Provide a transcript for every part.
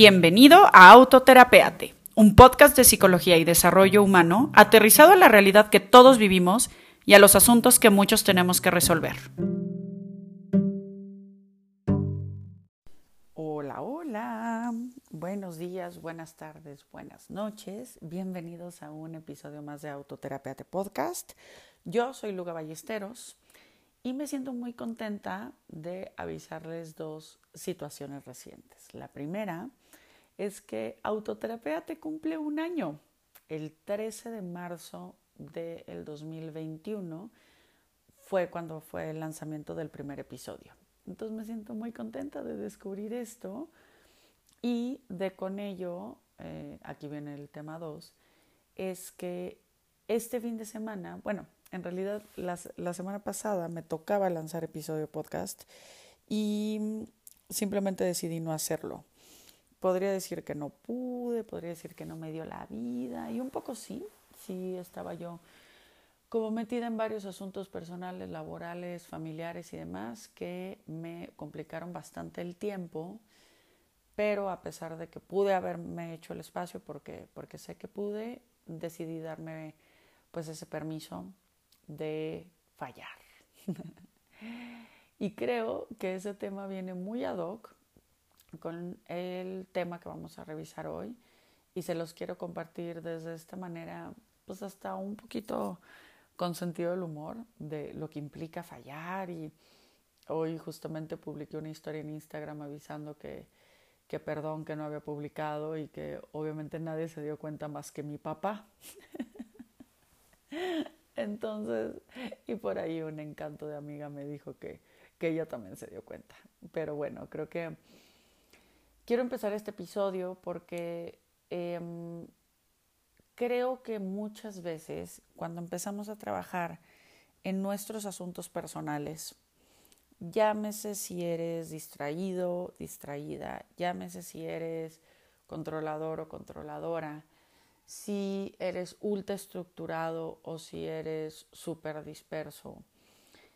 Bienvenido a Autoterapeate, un podcast de psicología y desarrollo humano aterrizado a la realidad que todos vivimos y a los asuntos que muchos tenemos que resolver. Hola, hola. Buenos días, buenas tardes, buenas noches. Bienvenidos a un episodio más de Autoterapeate Podcast. Yo soy Luga Ballesteros y me siento muy contenta de avisarles dos situaciones recientes. La primera es que Autoterapia te cumple un año. El 13 de marzo del 2021 fue cuando fue el lanzamiento del primer episodio. Entonces me siento muy contenta de descubrir esto y de con ello, eh, aquí viene el tema 2, es que este fin de semana, bueno, en realidad la semana pasada me tocaba lanzar episodio podcast y simplemente decidí no hacerlo. Podría decir que no pude, podría decir que no me dio la vida y un poco sí, sí estaba yo como metida en varios asuntos personales, laborales, familiares y demás que me complicaron bastante el tiempo, pero a pesar de que pude haberme hecho el espacio porque, sé que pude, decidí darme pues ese permiso de fallar. y creo que ese tema viene muy ad hoc con el tema que vamos a revisar hoy y se los quiero compartir desde esta manera, pues hasta un poquito con sentido del humor de lo que implica fallar y hoy justamente publiqué una historia en Instagram avisando que, que perdón que no había publicado y que obviamente nadie se dio cuenta más que mi papá. Entonces, y por ahí un encanto de amiga me dijo que, que ella también se dio cuenta. Pero bueno, creo que quiero empezar este episodio porque em, creo que muchas veces cuando empezamos a trabajar en nuestros asuntos personales, llámese si eres distraído, distraída, llámese si eres controlador o controladora, si eres ultra estructurado o si eres súper disperso,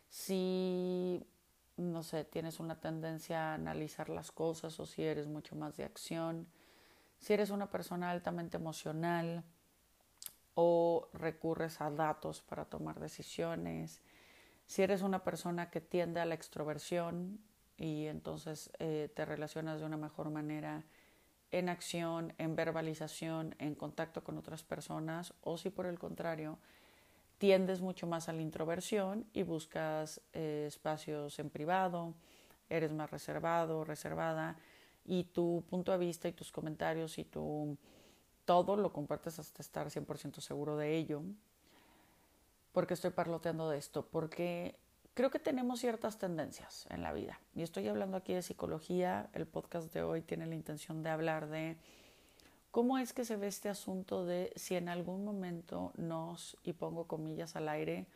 si, no sé, tienes una tendencia a analizar las cosas o si eres mucho más de acción, si eres una persona altamente emocional o recurres a datos para tomar decisiones, si eres una persona que tiende a la extroversión y entonces eh, te relacionas de una mejor manera en acción, en verbalización, en contacto con otras personas, o si por el contrario tiendes mucho más a la introversión y buscas eh, espacios en privado, eres más reservado, reservada, y tu punto de vista y tus comentarios y tu todo lo compartes hasta estar 100% seguro de ello. porque estoy parloteando de esto? Porque creo que tenemos ciertas tendencias en la vida. Y estoy hablando aquí de psicología. El podcast de hoy tiene la intención de hablar de cómo es que se ve este asunto de si en algún momento nos, y pongo comillas al aire,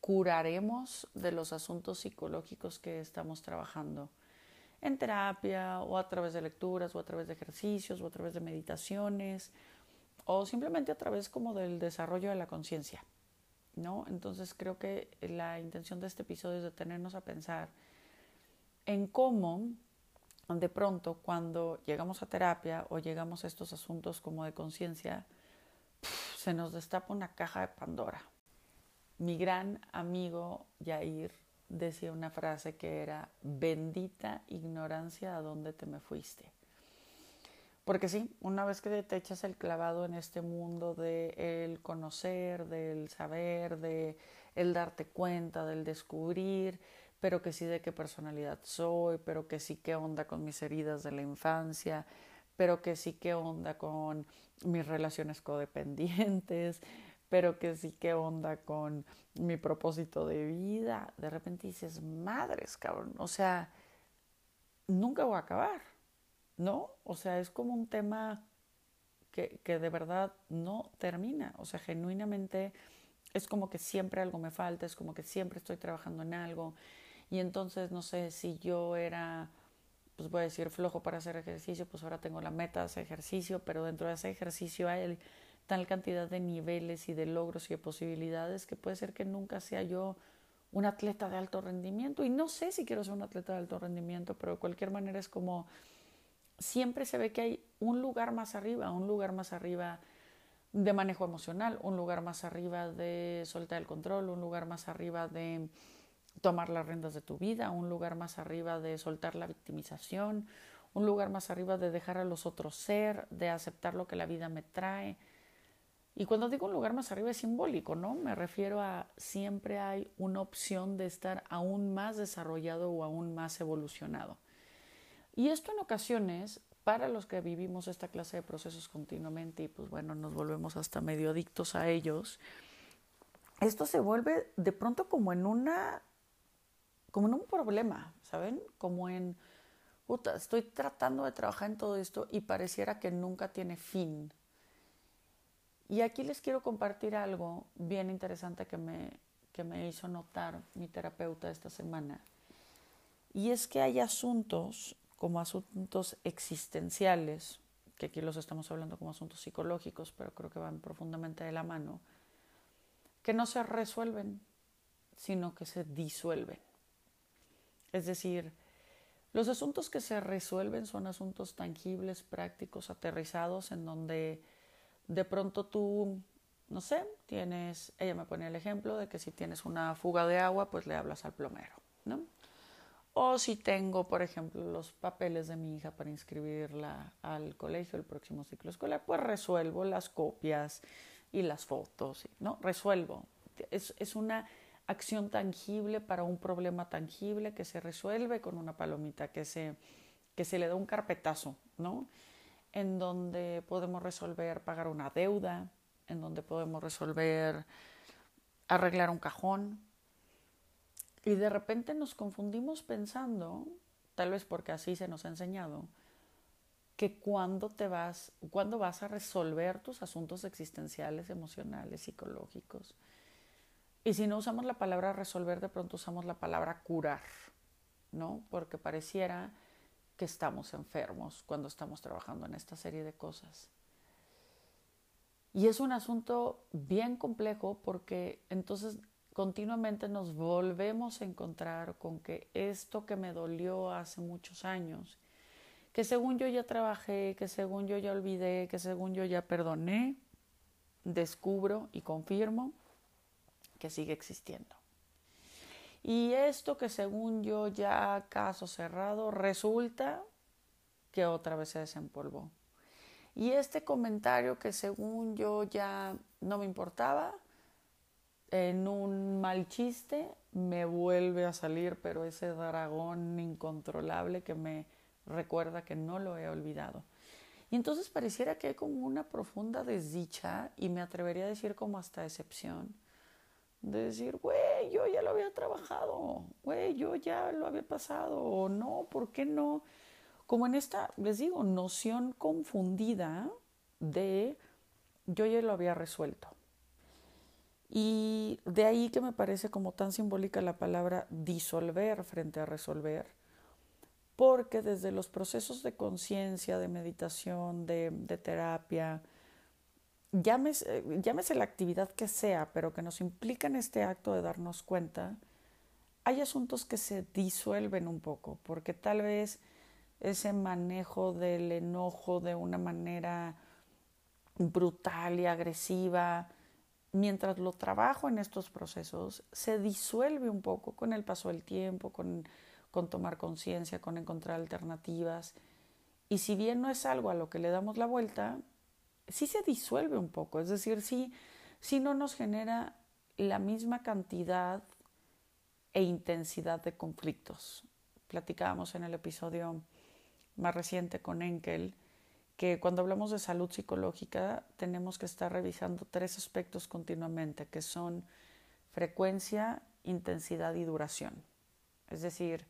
curaremos de los asuntos psicológicos que estamos trabajando en terapia o a través de lecturas o a través de ejercicios o a través de meditaciones o simplemente a través como del desarrollo de la conciencia. ¿no? Entonces creo que la intención de este episodio es detenernos a pensar en cómo de pronto cuando llegamos a terapia o llegamos a estos asuntos como de conciencia, se nos destapa una caja de Pandora. Mi gran amigo Yair decía una frase que era, bendita ignorancia a dónde te me fuiste. Porque sí, una vez que te echas el clavado en este mundo de el conocer, del saber, de darte cuenta, del descubrir, pero que sí de qué personalidad soy, pero que sí qué onda con mis heridas de la infancia, pero que sí qué onda con mis relaciones codependientes, pero que sí qué onda con mi propósito de vida. De repente dices, madres, cabrón, o sea, nunca voy a acabar ¿no? O sea, es como un tema que, que de verdad no termina, o sea, genuinamente es como que siempre algo me falta, es como que siempre estoy trabajando en algo y entonces no sé si yo era, pues voy a decir flojo para hacer ejercicio, pues ahora tengo la meta de hacer ejercicio, pero dentro de ese ejercicio hay tal cantidad de niveles y de logros y de posibilidades que puede ser que nunca sea yo un atleta de alto rendimiento. Y no sé si quiero ser un atleta de alto rendimiento, pero de cualquier manera es como siempre se ve que hay un lugar más arriba, un lugar más arriba de manejo emocional, un lugar más arriba de soltar el control, un lugar más arriba de tomar las riendas de tu vida, un lugar más arriba de soltar la victimización, un lugar más arriba de dejar a los otros ser, de aceptar lo que la vida me trae. Y cuando digo un lugar más arriba es simbólico, ¿no? Me refiero a siempre hay una opción de estar aún más desarrollado o aún más evolucionado. Y esto en ocasiones, para los que vivimos esta clase de procesos continuamente y pues bueno, nos volvemos hasta medio adictos a ellos, esto se vuelve de pronto como en una, como en un problema, ¿saben? Como en, puta, estoy tratando de trabajar en todo esto y pareciera que nunca tiene fin. Y aquí les quiero compartir algo bien interesante que me, que me hizo notar mi terapeuta esta semana. Y es que hay asuntos como asuntos existenciales, que aquí los estamos hablando como asuntos psicológicos, pero creo que van profundamente de la mano, que no se resuelven, sino que se disuelven. Es decir, los asuntos que se resuelven son asuntos tangibles, prácticos, aterrizados, en donde de pronto tú, no sé, tienes, ella me pone el ejemplo de que si tienes una fuga de agua, pues le hablas al plomero, ¿no? O si tengo, por ejemplo, los papeles de mi hija para inscribirla al colegio el próximo ciclo escolar, pues resuelvo las copias y las fotos, ¿no? Resuelvo. Es, es una acción tangible para un problema tangible que se resuelve con una palomita, que se, que se le da un carpetazo, ¿no? En donde podemos resolver pagar una deuda, en donde podemos resolver arreglar un cajón, y de repente nos confundimos pensando, tal vez porque así se nos ha enseñado, que cuando te vas, cuando vas a resolver tus asuntos existenciales, emocionales, psicológicos. Y si no usamos la palabra resolver, de pronto usamos la palabra curar, ¿no? Porque pareciera que estamos enfermos cuando estamos trabajando en esta serie de cosas. Y es un asunto bien complejo porque entonces continuamente nos volvemos a encontrar con que esto que me dolió hace muchos años, que según yo ya trabajé, que según yo ya olvidé, que según yo ya perdoné, descubro y confirmo que sigue existiendo. Y esto que según yo ya caso cerrado, resulta que otra vez se desempolvó. Y este comentario que según yo ya no me importaba, en un mal chiste me vuelve a salir, pero ese dragón incontrolable que me recuerda que no lo he olvidado. Y entonces pareciera que hay como una profunda desdicha y me atrevería a decir como hasta decepción. De decir, güey, yo ya lo había trabajado, güey, yo ya lo había pasado, o no, ¿por qué no? Como en esta, les digo, noción confundida de yo ya lo había resuelto. Y de ahí que me parece como tan simbólica la palabra disolver frente a resolver, porque desde los procesos de conciencia, de meditación, de, terapia, llámese, llámese la actividad que sea, pero que nos implica en este acto de darnos cuenta, hay asuntos que se disuelven un poco, porque tal vez ese manejo del enojo de una manera brutal y agresiva, mientras lo trabajo en estos procesos, se disuelve un poco con el paso del tiempo, con, con tomar conciencia, con encontrar alternativas. Y si bien no es algo a lo que le damos la vuelta, sí se disuelve un poco, es decir, sí, sí no nos genera la misma cantidad e intensidad de conflictos. Platicábamos en el episodio más reciente con Enkel que cuando hablamos de salud psicológica tenemos que estar revisando tres aspectos continuamente, que son frecuencia, intensidad y duración. Es decir,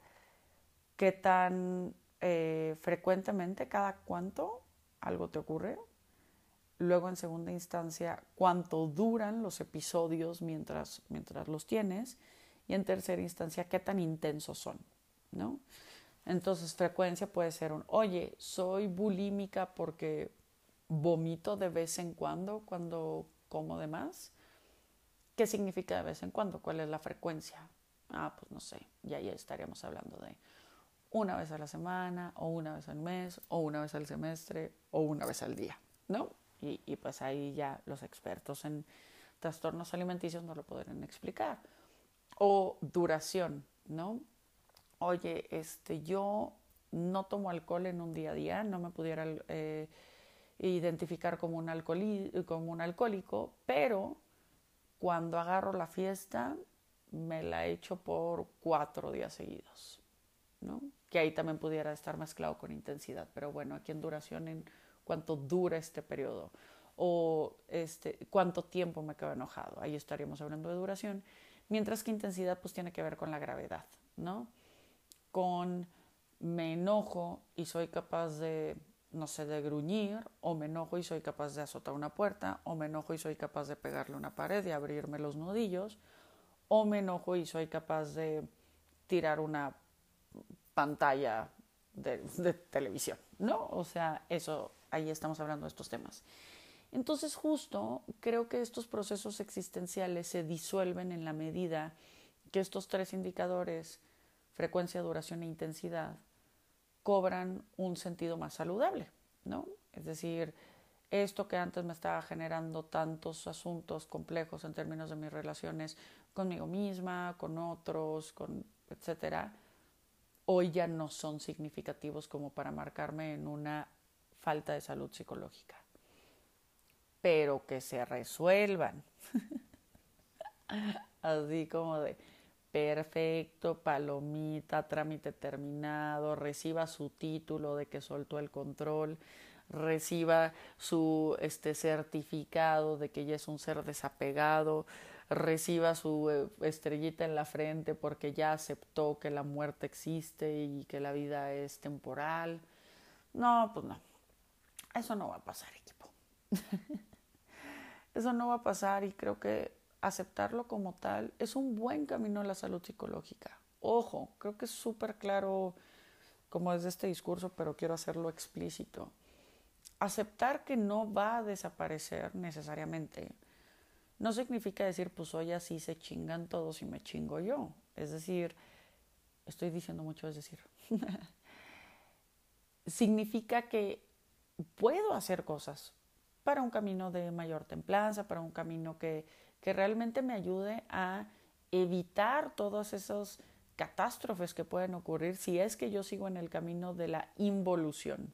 qué tan eh, frecuentemente, cada cuánto algo te ocurre. Luego, en segunda instancia, cuánto duran los episodios mientras, mientras los tienes. Y en tercera instancia, qué tan intensos son, ¿no? Entonces, frecuencia puede ser un, oye, soy bulímica porque vomito de vez en cuando cuando como de más. ¿Qué significa de vez en cuando? ¿Cuál es la frecuencia? Ah, pues no sé, ya ahí estaríamos hablando de una vez a la semana, o una vez al mes, o una vez al semestre, o una vez al día, ¿no? Y, pues ahí ya los expertos en trastornos alimenticios no lo podrán explicar. O duración, ¿no? Oye, este, yo no tomo alcohol en un día a día, no me pudiera eh, identificar como un, como un alcohólico, pero cuando agarro la fiesta me la echo por cuatro días seguidos, ¿no? Que ahí también pudiera estar mezclado con intensidad, pero bueno, aquí en duración, cuánto dura este periodo o este, cuánto tiempo me quedo enojado. Ahí estaríamos hablando de duración. Mientras que intensidad pues tiene que ver con la gravedad, ¿no? Con me enojo y soy capaz de, no sé, de gruñir, o me enojo y soy capaz de azotar una puerta, o me enojo y soy capaz de pegarle una pared y abrirme los nudillos, o me enojo y soy capaz de tirar una pantalla de, de televisión, ¿no? O sea, eso, ahí estamos hablando de estos temas. Entonces justo creo que estos procesos existenciales se disuelven en la medida que estos tres indicadores, frecuencia, duración e intensidad, cobran un sentido más saludable, ¿no? Es decir, esto que antes me estaba generando tantos asuntos complejos en términos de mis relaciones conmigo misma, con otros, con etcétera, hoy ya no son significativos como para marcarme en una falta de salud psicológica pero que se resuelvan. Así como de perfecto, palomita, trámite terminado, reciba su título de que soltó el control, reciba su este certificado de que ya es un ser desapegado, reciba su eh, estrellita en la frente porque ya aceptó que la muerte existe y que la vida es temporal. No, pues no. Eso no va a pasar, equipo. Eso no va a pasar y creo que aceptarlo como tal es un buen camino a la salud psicológica. Ojo, creo que es súper claro como es este discurso, pero quiero hacerlo explícito. Aceptar que no va a desaparecer necesariamente no significa decir, pues hoy así se chingan todos y me chingo yo. Es decir, estoy diciendo mucho, es decir, significa que puedo hacer cosas, para un camino de mayor templanza, para un camino que, que realmente me ayude a evitar todas esas catástrofes que pueden ocurrir si es que yo sigo en el camino de la involución.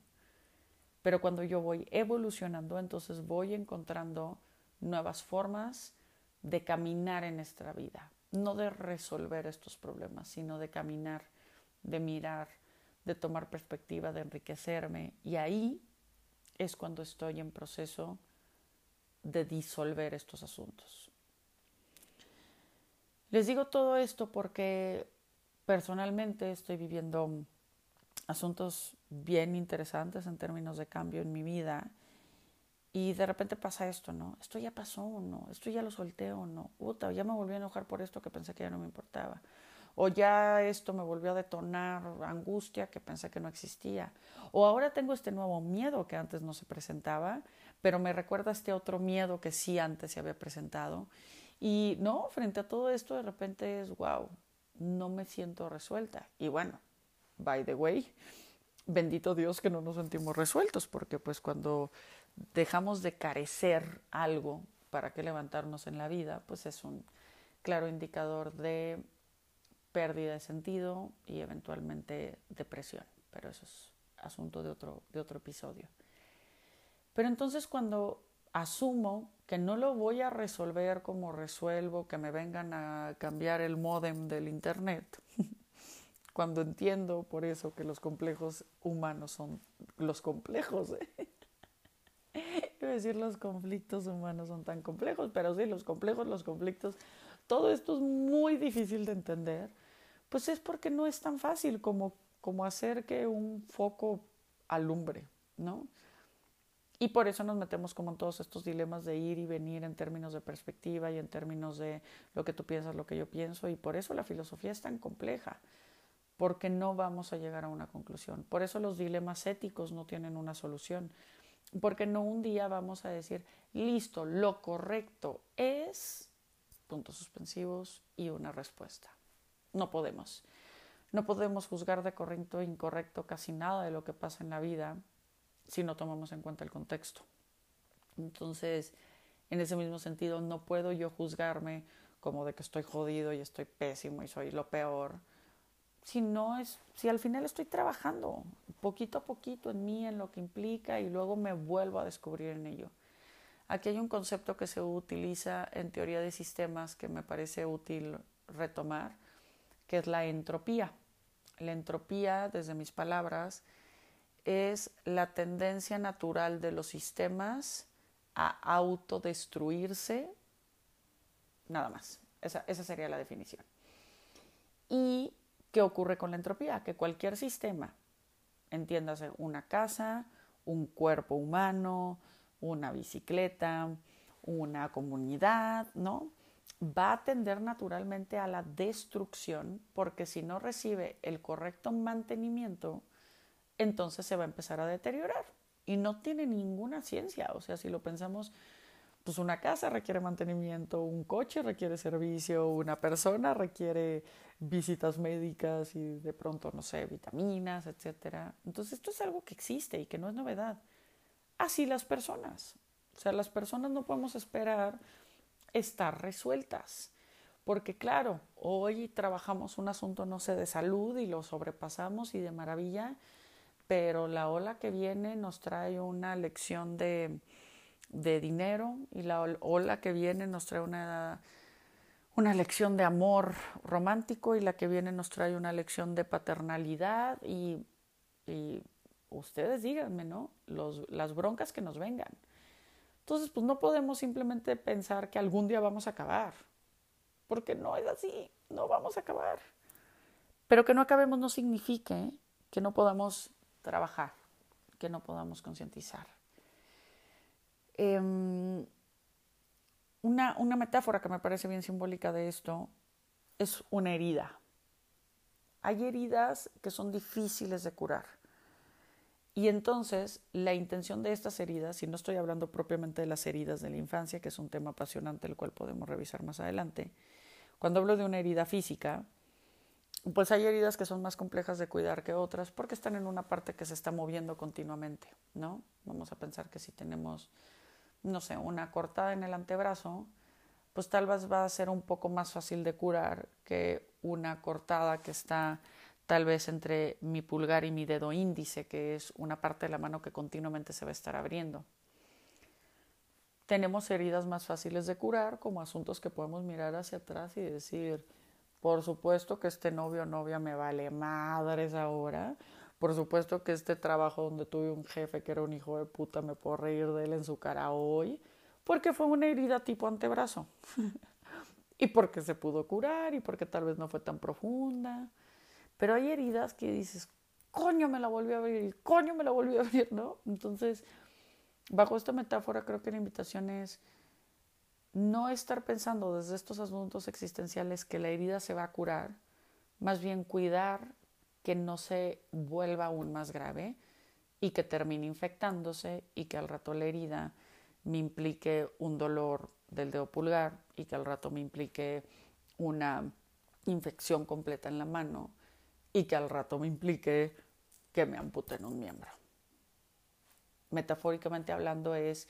Pero cuando yo voy evolucionando, entonces voy encontrando nuevas formas de caminar en nuestra vida, no de resolver estos problemas, sino de caminar, de mirar, de tomar perspectiva, de enriquecerme. Y ahí es cuando estoy en proceso de disolver estos asuntos. Les digo todo esto porque personalmente estoy viviendo asuntos bien interesantes en términos de cambio en mi vida y de repente pasa esto, ¿no? Esto ya pasó o no, esto ya lo solté o no, Uta, ya me volví a enojar por esto que pensé que ya no me importaba o ya esto me volvió a detonar angustia que pensé que no existía, o ahora tengo este nuevo miedo que antes no se presentaba, pero me recuerda este otro miedo que sí antes se había presentado. Y no, frente a todo esto de repente es, wow, no me siento resuelta. Y bueno, by the way, bendito Dios que no nos sentimos resueltos, porque pues cuando dejamos de carecer algo para que levantarnos en la vida, pues es un claro indicador de pérdida de sentido y eventualmente depresión, pero eso es asunto de otro, de otro episodio. Pero entonces cuando asumo que no lo voy a resolver como resuelvo que me vengan a cambiar el modem del internet, cuando entiendo por eso que los complejos humanos son los complejos, ¿eh? Decir los conflictos humanos son tan complejos, pero sí, los complejos, los conflictos, todo esto es muy difícil de entender pues es porque no es tan fácil como, como hacer que un foco alumbre, ¿no? Y por eso nos metemos como en todos estos dilemas de ir y venir en términos de perspectiva y en términos de lo que tú piensas, lo que yo pienso, y por eso la filosofía es tan compleja, porque no vamos a llegar a una conclusión. Por eso los dilemas éticos no tienen una solución, porque no un día vamos a decir, listo, lo correcto es puntos suspensivos y una respuesta. No podemos. no podemos juzgar de correcto o incorrecto casi nada de lo que pasa en la vida si no tomamos en cuenta el contexto. Entonces, en ese mismo sentido, no puedo yo juzgarme como de que estoy jodido y estoy pésimo y soy lo peor, si no es, si al final estoy trabajando poquito a poquito en mí, en lo que implica y luego me vuelvo a descubrir en ello. Aquí hay un concepto que se utiliza en teoría de sistemas que me parece útil retomar, que es la entropía. La entropía, desde mis palabras, es la tendencia natural de los sistemas a autodestruirse, nada más. Esa, esa sería la definición. Y ¿qué ocurre con la entropía? Que cualquier sistema, entiéndase una casa, un cuerpo humano, una bicicleta, una comunidad, ¿no? Va a tender naturalmente a la destrucción porque si no recibe el correcto mantenimiento, entonces se va a empezar a deteriorar y no tiene ninguna ciencia. O sea, si lo pensamos, pues una casa requiere mantenimiento, un coche requiere servicio, una persona requiere visitas médicas y de pronto, no sé, vitaminas, etcétera. Entonces, esto es algo que existe y que no es novedad. Así las personas. O sea, las personas no podemos esperar estar resueltas. Porque claro, hoy trabajamos un asunto, no sé, de salud y lo sobrepasamos y de maravilla, pero la ola que viene nos trae una lección de, de dinero y la ola que viene nos trae una, una lección de amor romántico y la que viene nos trae una lección de paternalidad y, ustedes díganme, ¿no? Los, las broncas que nos vengan. Entonces, pues no podemos simplemente pensar que algún día vamos a acabar, porque no es así, no vamos a acabar. Pero que no acabemos no signifique que no podamos trabajar, que no podamos concientizar. Em, una, una metáfora que me parece bien simbólica de esto es una herida. Hay heridas que son difíciles de curar. Y entonces la intención de estas heridas, y no estoy hablando propiamente de las heridas de la infancia, que es un tema apasionante el cual podemos revisar más adelante, cuando hablo de una herida física, pues hay heridas que son más complejas de cuidar que otras porque están en una parte que se está moviendo continuamente, ¿no? Vamos a pensar que si tenemos, no sé, una cortada en el antebrazo, pues tal vez va a ser un poco más fácil de curar que una cortada que está tal vez entre mi pulgar y mi dedo índice, que es una parte de la mano que continuamente se va a estar abriendo. Tenemos heridas más fáciles de curar, como asuntos que podemos mirar hacia atrás y decir, por supuesto que este novio o novia me vale madres ahora. Por supuesto que este trabajo donde tuve un jefe que era un hijo de puta me puedo reír de él en su cara hoy. Porque fue una herida tipo antebrazo. y porque se pudo curar y porque tal vez no fue tan profunda. Pero hay heridas que dices, coño, me la volví a abrir, coño, me la volví a abrir, ¿no? Entonces, bajo esta metáfora creo que la invitación es no estar pensando desde estos asuntos existenciales que la herida se va a curar, más bien cuidar que no se vuelva aún más grave y que termine infectándose y que al rato la herida me implique un dolor del dedo pulgar y que al rato me implique una infección completa en la mano y que al rato me implique que me amputen un miembro. Metafóricamente hablando es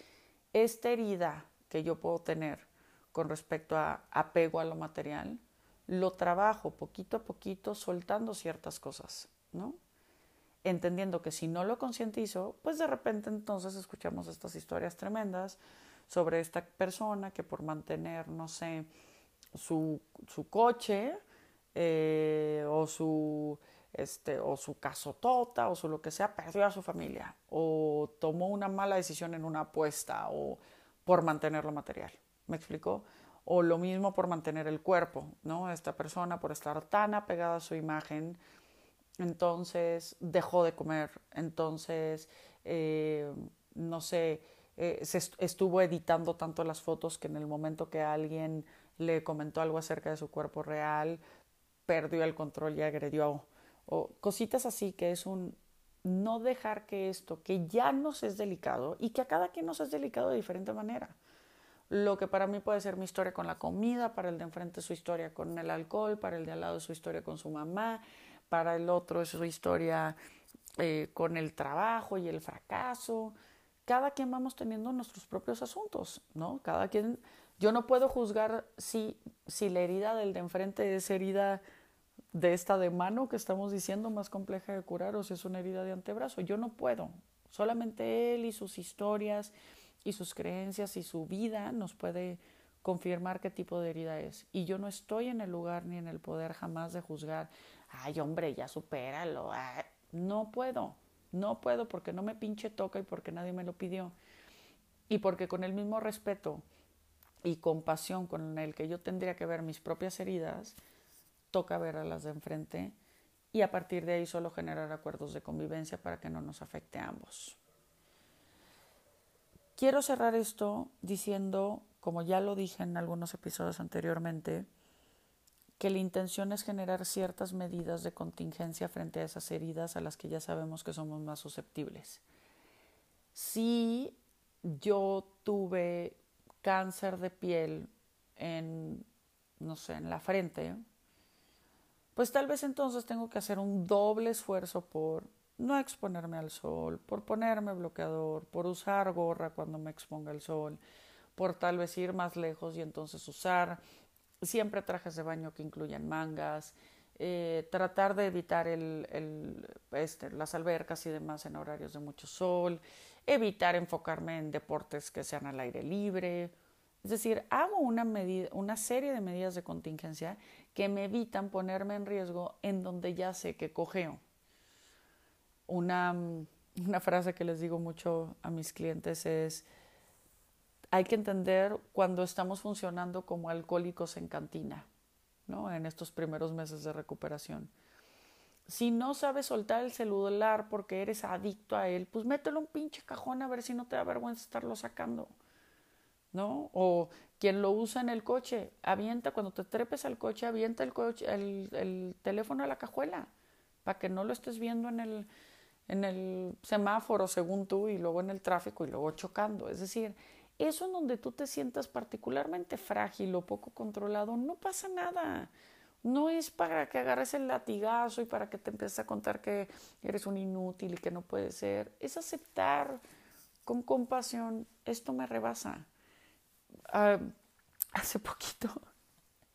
esta herida que yo puedo tener con respecto a apego a lo material, lo trabajo poquito a poquito soltando ciertas cosas, ¿no? Entendiendo que si no lo concientizo, pues de repente entonces escuchamos estas historias tremendas sobre esta persona que por mantener, no sé, su, su coche eh, o su este, o su casotota o su lo que sea, perdió a su familia o tomó una mala decisión en una apuesta o por mantener lo material. ¿Me explicó? O lo mismo por mantener el cuerpo, ¿no? Esta persona por estar tan apegada a su imagen, entonces dejó de comer, entonces, eh, no sé, eh, se estuvo editando tanto las fotos que en el momento que alguien le comentó algo acerca de su cuerpo real, perdió el control y agredió. O cositas así que es un no dejar que esto, que ya nos es delicado y que a cada quien nos es delicado de diferente manera. Lo que para mí puede ser mi historia con la comida, para el de enfrente su historia con el alcohol, para el de al lado su historia con su mamá, para el otro su historia eh, con el trabajo y el fracaso. Cada quien vamos teniendo nuestros propios asuntos, ¿no? Cada quien, yo no puedo juzgar si, si la herida del de enfrente es herida de esta de mano que estamos diciendo más compleja de curar o si es una herida de antebrazo. Yo no puedo. Solamente él y sus historias y sus creencias y su vida nos puede confirmar qué tipo de herida es. Y yo no estoy en el lugar ni en el poder jamás de juzgar, ay hombre, ya supéralo. Ah". No puedo, no puedo porque no me pinche toca y porque nadie me lo pidió. Y porque con el mismo respeto y compasión con el que yo tendría que ver mis propias heridas, toca ver a las de enfrente y a partir de ahí solo generar acuerdos de convivencia para que no nos afecte a ambos. Quiero cerrar esto diciendo como ya lo dije en algunos episodios anteriormente, que la intención es generar ciertas medidas de contingencia frente a esas heridas a las que ya sabemos que somos más susceptibles. Si yo tuve cáncer de piel en, no sé, en la frente, pues tal vez entonces tengo que hacer un doble esfuerzo por no exponerme al sol, por ponerme bloqueador, por usar gorra cuando me exponga al sol, por tal vez ir más lejos y entonces usar siempre trajes de baño que incluyan mangas, eh, tratar de evitar el, el, este, las albercas y demás en horarios de mucho sol, evitar enfocarme en deportes que sean al aire libre. Es decir, hago una serie de medidas de contingencia que me evitan ponerme en riesgo en donde ya sé que cogeo. Una, una frase que les digo mucho a mis clientes es, hay que entender cuando estamos funcionando como alcohólicos en cantina, ¿no? En estos primeros meses de recuperación. Si no sabes soltar el celular porque eres adicto a él, pues mételo un pinche cajón a ver si no te da vergüenza estarlo sacando, ¿no? O quien lo usa en el coche, avienta, cuando te trepes al coche, avienta el, coche, el, el teléfono a la cajuela para que no lo estés viendo en el, en el semáforo según tú y luego en el tráfico y luego chocando. Es decir, eso en donde tú te sientas particularmente frágil o poco controlado, no pasa nada. No es para que agarres el latigazo y para que te empieces a contar que eres un inútil y que no puedes ser. Es aceptar con compasión, esto me rebasa. Ah, hace poquito,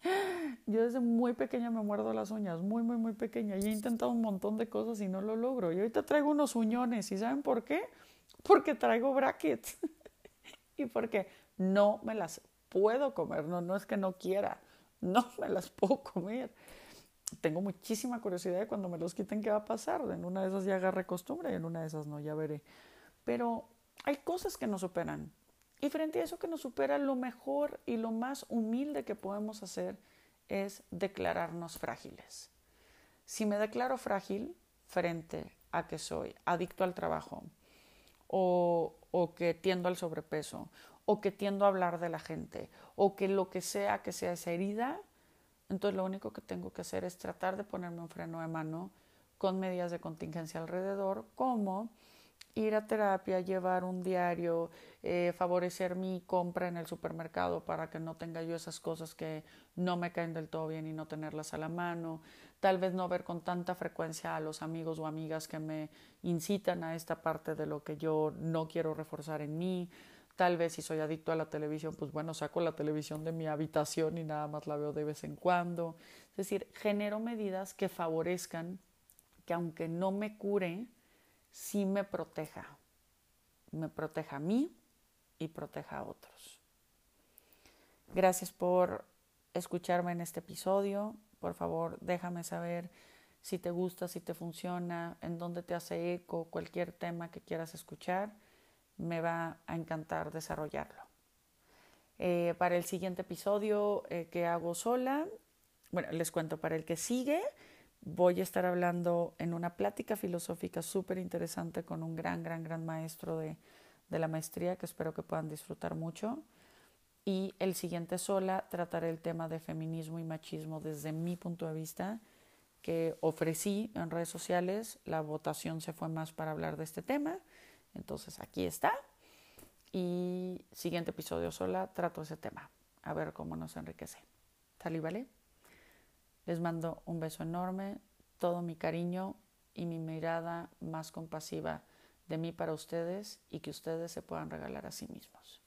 yo desde muy pequeña me muerdo las uñas, muy, muy, muy pequeña. Y he intentado un montón de cosas y no lo logro. Y ahorita traigo unos uñones. ¿Y saben por qué? Porque traigo brackets. y porque no me las puedo comer, no, no es que no quiera, no me las puedo comer. Tengo muchísima curiosidad de cuando me los quiten qué va a pasar. En una de esas ya agarré costumbre y en una de esas no, ya veré. Pero hay cosas que nos superan. Y frente a eso que nos supera, lo mejor y lo más humilde que podemos hacer es declararnos frágiles. Si me declaro frágil frente a que soy adicto al trabajo o, que tiendo al sobrepeso, o que tiendo a hablar de la gente, o que lo que sea que sea esa herida, entonces lo único que tengo que hacer es tratar de ponerme un freno de mano con medidas de contingencia alrededor, como ir a terapia, llevar un diario, eh, favorecer mi compra en el supermercado para que no tenga yo esas cosas que no me caen del todo bien y no tenerlas a la mano, tal vez no ver con tanta frecuencia a los amigos o amigas que me incitan a esta parte de lo que yo no quiero reforzar en mí. Tal vez si soy adicto a la televisión, pues bueno, saco la televisión de mi habitación y nada más la veo de vez en cuando. Es decir, genero medidas que favorezcan que aunque no me cure, sí me proteja. Me proteja a mí y proteja a otros. Gracias por escucharme en este episodio. Por favor, déjame saber si te gusta, si te funciona, en dónde te hace eco, cualquier tema que quieras escuchar. Me va a encantar desarrollarlo. Eh, para el siguiente episodio eh, que hago sola, bueno, les cuento, para el que sigue, voy a estar hablando en una plática filosófica súper interesante con un gran, gran, gran maestro de, de la maestría que espero que puedan disfrutar mucho y el siguiente sola trataré el tema de feminismo y machismo desde mi punto de vista que ofrecí en redes sociales. La votación se fue más para hablar de este tema. Entonces aquí está. Y siguiente episodio sola trato ese tema. A ver cómo nos enriquece. ¿Tal y vale? Les mando un beso enorme. todo mi cariño y mi mirada más compasiva de mí para ustedes y que ustedes se puedan regalar a sí mismos.